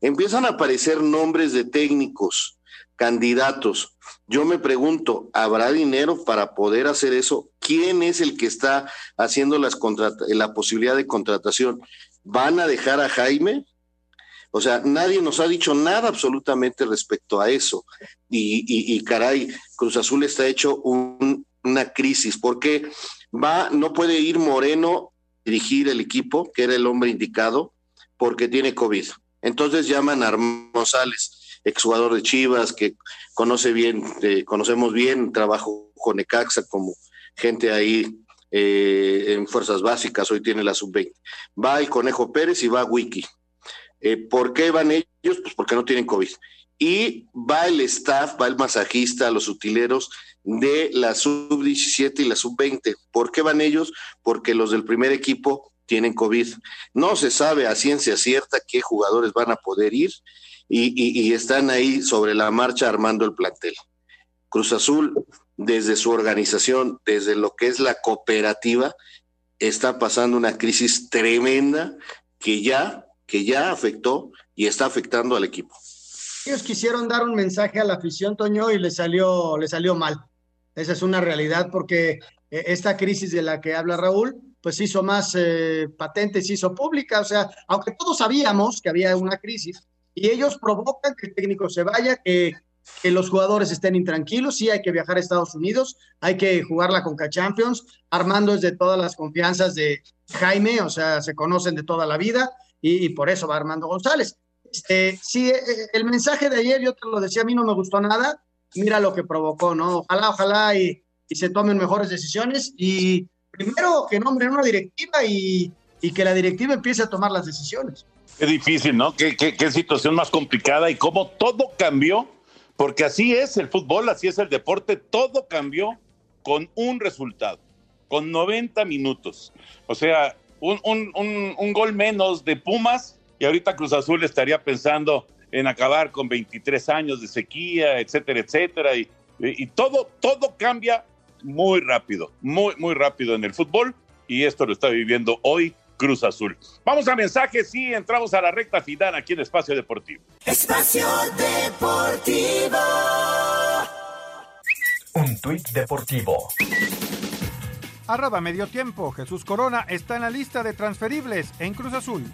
Empiezan a aparecer nombres de técnicos, candidatos. Yo me pregunto, ¿habrá dinero para poder hacer eso? ¿Quién es el que está haciendo las la posibilidad de contratación? ¿Van a dejar a Jaime? O sea, nadie nos ha dicho nada absolutamente respecto a eso. Y, caray, Cruz Azul está hecho una crisis porque va, no puede ir Moreno dirigir el equipo, que era el hombre indicado, porque tiene COVID. Entonces llaman a Armando González, exjugador de Chivas, que conoce bien, eh, conocemos bien, trabajo con Necaxa como gente ahí eh, en fuerzas básicas, hoy tiene la sub-20. Va el Conejo Pérez y va Wiki. Eh, ¿Por qué van ellos? Pues porque no tienen COVID. Y va el staff, va el masajista, los utileros de la sub-17 y la sub-20. ¿Por qué van ellos? Porque los del primer equipo tienen COVID. No se sabe a ciencia cierta qué jugadores van a poder ir y, están ahí sobre la marcha armando el plantel. Cruz Azul, desde su organización, desde lo que es la cooperativa, está pasando una crisis tremenda que ya que ya afectó y está afectando al equipo. Ellos quisieron dar un mensaje a la afición, Toño, y le salió, le salió mal. Esa es una realidad porque eh, esta crisis de la que habla Raúl, pues hizo más eh, patente, se hizo pública. O sea, aunque todos sabíamos que había una crisis, y ellos provocan que el técnico se vaya, que, que los jugadores estén intranquilos, sí hay que viajar a Estados Unidos, hay que jugar la Conca Champions, Armando es de todas las confianzas de Jaime, o sea, se conocen de toda la vida, y, por eso va Armando González. Este, sí, eh, eh, el mensaje de ayer, yo te lo decía, a mí no me gustó nada, mira lo que provocó, ¿no? Ojalá, ojalá y, se tomen mejores decisiones y primero que nombren una directiva y, que la directiva empiece a tomar las decisiones. Qué difícil, ¿no? Qué, qué, situación más complicada y cómo todo cambió, porque así es el fútbol, así es el deporte, todo cambió con un resultado, con 90 minutos. O sea, un, gol menos de Pumas y ahorita Cruz Azul estaría pensando en acabar con 23 años de sequía, etcétera, etcétera. Y, y, todo, todo cambia muy rápido, muy, muy rápido en el fútbol y esto lo está viviendo hoy Cruz Azul. Vamos a mensajes y entramos a la recta final aquí en Espacio Deportivo. Espacio Deportivo. Un tuit deportivo. Arroba medio tiempo. Jesús Corona está en la lista de transferibles en Cruz Azul.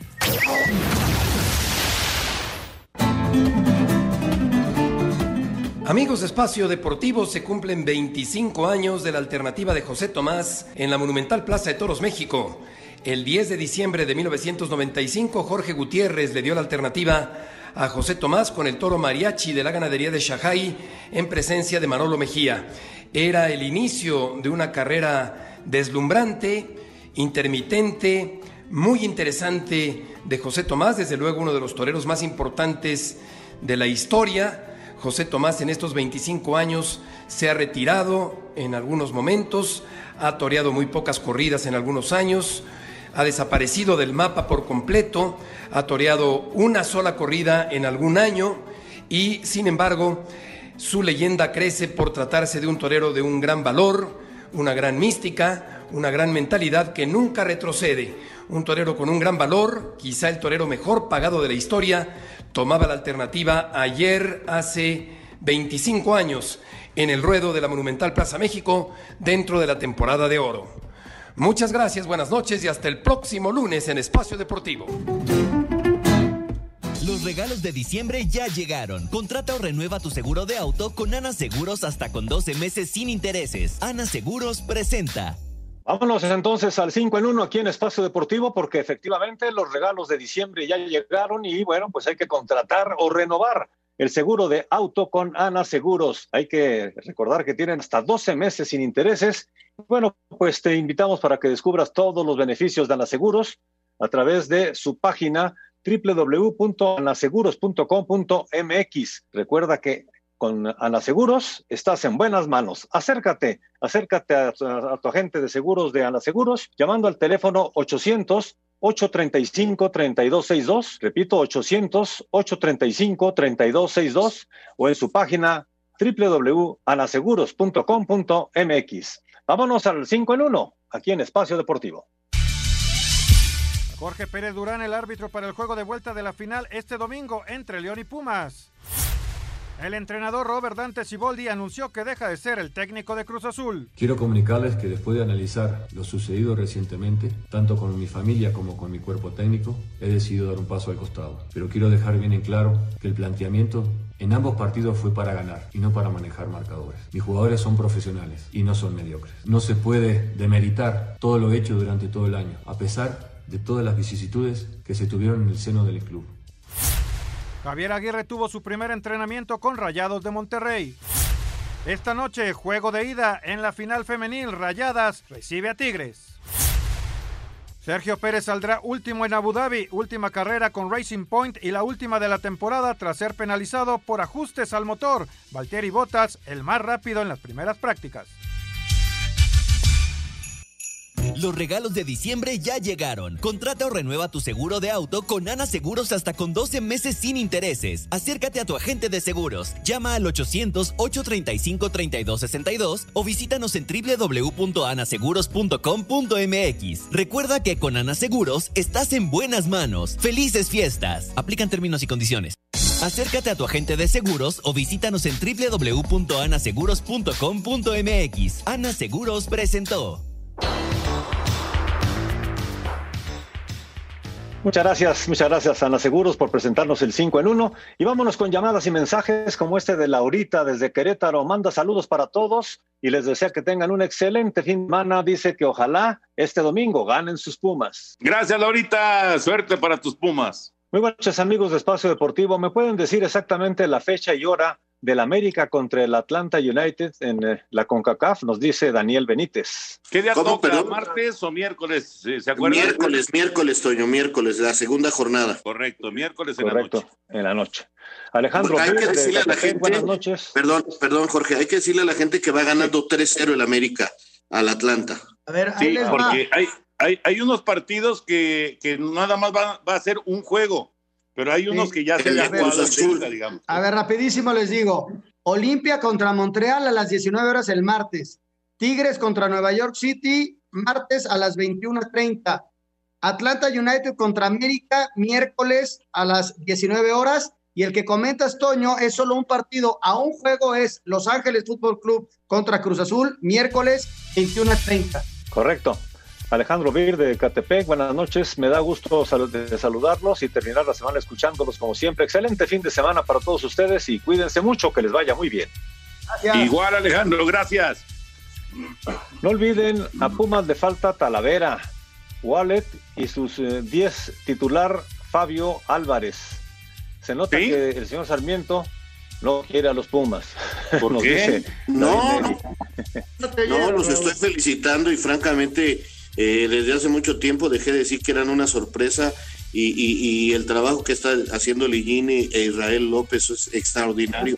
Amigos de Espacio Deportivo, se cumplen 25 años de la alternativa de José Tomás en la Monumental Plaza de Toros, México. El 10 de diciembre de 1995, Jorge Gutiérrez le dio la alternativa a José Tomás con el toro mariachi de la ganadería de Shajay en presencia de Manolo Mejía. Era el inicio de una carrera deslumbrante, intermitente, muy interesante de José Tomás, desde luego uno de los toreros más importantes de la historia. José Tomás en estos 25 años se ha retirado en algunos momentos, ha toreado muy pocas corridas en algunos años, ha desaparecido del mapa por completo, ha toreado una sola corrida en algún año y, sin embargo, su leyenda crece por tratarse de un torero de un gran valor, una gran mística, una gran mentalidad que nunca retrocede. Un torero con un gran valor, quizá el torero mejor pagado de la historia, tomaba la alternativa ayer hace 25 años en el ruedo de la Monumental Plaza México dentro de la temporada de oro. Muchas gracias, buenas noches y hasta el próximo lunes en Espacio Deportivo. Los regalos de diciembre ya llegaron. Contrata o renueva tu seguro de auto con Ana Seguros hasta con 12 meses sin intereses. Ana Seguros presenta. Vámonos entonces al 5 en 1 aquí en Espacio Deportivo porque efectivamente los regalos de diciembre ya llegaron y bueno, pues hay que contratar o renovar el seguro de auto con Ana Seguros. Hay que recordar que tienen hasta 12 meses sin intereses. Bueno, pues te invitamos para que descubras todos los beneficios de Ana Seguros a través de su página www.anaseguros.com.mx. Recuerda que con Ana Seguros estás en buenas manos. Acércate, acércate a, tu agente de seguros de Ana Seguros llamando al teléfono 800 835 3262, repito 800 835 3262 o en su página www.anaseguros.com.mx. Vámonos al 5 en 1 aquí en Espacio Deportivo. Jorge Pérez Durán, el árbitro para el juego de vuelta de la final este domingo entre León y Pumas. El entrenador Robert Dante Ciboldi anunció que deja de ser el técnico de Cruz Azul. Quiero comunicarles que después de analizar lo sucedido recientemente, tanto con mi familia como con mi cuerpo técnico, he decidido dar un paso al costado. Pero quiero dejar bien en claro que el planteamiento en ambos partidos fue para ganar y no para manejar marcadores. Mis jugadores son profesionales y no son mediocres. No se puede demeritar todo lo hecho durante todo el año, a pesar de todas las vicisitudes que se tuvieron en el seno del club. Javier Aguirre tuvo su primer entrenamiento con Rayados de Monterrey. Esta noche, juego de ida en la final femenil, Rayadas recibe a Tigres. Sergio Pérez saldrá último en Abu Dhabi, última carrera con Racing Point y la última de la temporada tras ser penalizado por ajustes al motor. Valtteri Bottas, el más rápido en las primeras prácticas. Los regalos de diciembre ya llegaron. Contrata o renueva tu seguro de auto con Ana Seguros hasta con 12 meses sin intereses. Acércate a tu agente de seguros. Llama al 800-835-3262 o visítanos en www.anaseguros.com.mx. Recuerda que con Ana Seguros estás en buenas manos. ¡Felices fiestas! Aplican términos y condiciones. Acércate a tu agente de seguros o visítanos en www.anaseguros.com.mx. Ana Seguros presentó. Muchas gracias, muchas gracias Ana Seguros por presentarnos el 5 en 1 y vámonos con llamadas y mensajes como este de Laurita desde Querétaro. Manda saludos para todos y les desea que tengan un excelente fin de semana. Dice que ojalá este domingo ganen sus Pumas. Gracias Laurita, suerte para tus Pumas. Muy buenas noches amigos de Espacio Deportivo. ¿Me pueden decir exactamente la fecha y hora del América contra el Atlanta United en eh, la CONCACAF, nos dice Daniel Benítez. ¿Qué día toca? Perdón? ¿Martes o miércoles? ¿Se acuerdan? Miércoles, miércoles, Toño, miércoles, la segunda jornada. Correcto, miércoles en Correcto, la noche. en la noche. Alejandro, hay que decirle a la gente, buenas noches. Perdón, perdón, Jorge, hay que decirle a la gente que va ganando 3-0 el América al Atlanta. A ver, ahí Sí, les va. porque hay, hay, hay unos partidos que, que nada más va, va a ser un juego, pero hay unos Sí. que ya se le de ha jugado digamos. A ver, rapidísimo les digo. Olimpia contra Montreal a las 19 horas el martes. Tigres contra Nueva York City, martes a las 21.30. Atlanta United contra América, miércoles a las 19 horas. Y el que comentas, Toño, es solo un partido. A un juego es Los Ángeles Fútbol Club contra Cruz Azul, miércoles 21.30. Correcto. Alejandro Vir de Catepec, buenas noches. Me da gusto sal- de saludarlos y terminar la semana escuchándolos como siempre. Excelente fin de semana para todos ustedes y cuídense mucho, que les vaya muy bien. Igual, Alejandro, gracias. No olviden a Pumas de falta Talavera, Wallet y sus eh, 10 titular Fabio Álvarez. Se nota ¿Sí? que el señor Sarmiento no quiere a los Pumas. [laughs] ¿Por Nos qué? dice No. No, los estoy felicitando y francamente eh, desde hace mucho tiempo dejé de decir que eran una sorpresa y, y- y el trabajo que está haciendo Ligini e Israel López es extraordinario.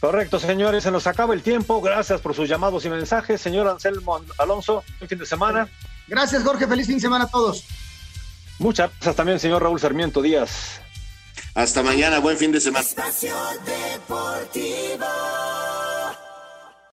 Correcto, señores, se nos acaba el tiempo. Gracias por sus llamados y mensajes. Señor Anselmo Alonso, buen fin de semana. Gracias, Jorge. Feliz fin de semana a todos. Muchas gracias también, señor Raúl Sarmiento Díaz. Hasta mañana, buen fin de semana. Espacio Deportivo.